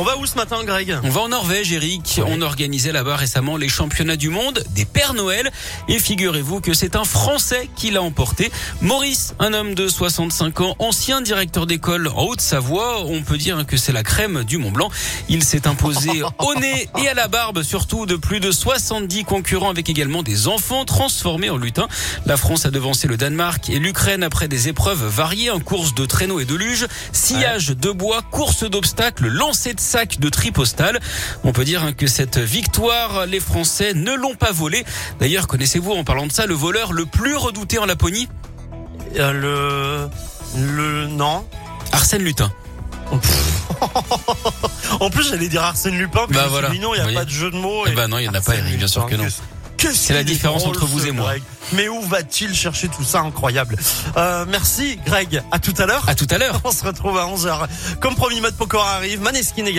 On va où ce matin, Greg? On va en Norvège, Eric. On organisait là-bas récemment les championnats du monde des Pères Noël. Et figurez-vous que c'est un Français qui l'a emporté. Maurice, un homme de 65 ans, ancien directeur d'école en Haute-Savoie. On peut dire que c'est la crème du Mont Blanc. Il s'est imposé au nez et à la barbe, surtout de plus de 70 concurrents avec également des enfants transformés en lutins. La France a devancé le Danemark et l'Ukraine après des épreuves variées en course de traîneau et de luge, sillage de bois, course d'obstacles, lancer de sac de tri postal. On peut dire que cette victoire, les Français ne l'ont pas volée. D'ailleurs, connaissez-vous en parlant de ça le voleur le plus redouté en Laponie? Euh, Le... Le... Non. Arsène Lutin. En plus, j'allais dire Arsène Lupin, puis Bah voilà, il n'y a pas de jeu de mots. Eh et ben non, il y en a pas, Eric, bien sûr que non. C'est la différence entre vous et moi. Greg. Mais où va-t-il chercher tout ça Incroyable. Euh, merci, Greg. À tout à l'heure. À tout à l'heure. On se retrouve à 11h. Comme promis, mode Pokora arrive. Maneskin également.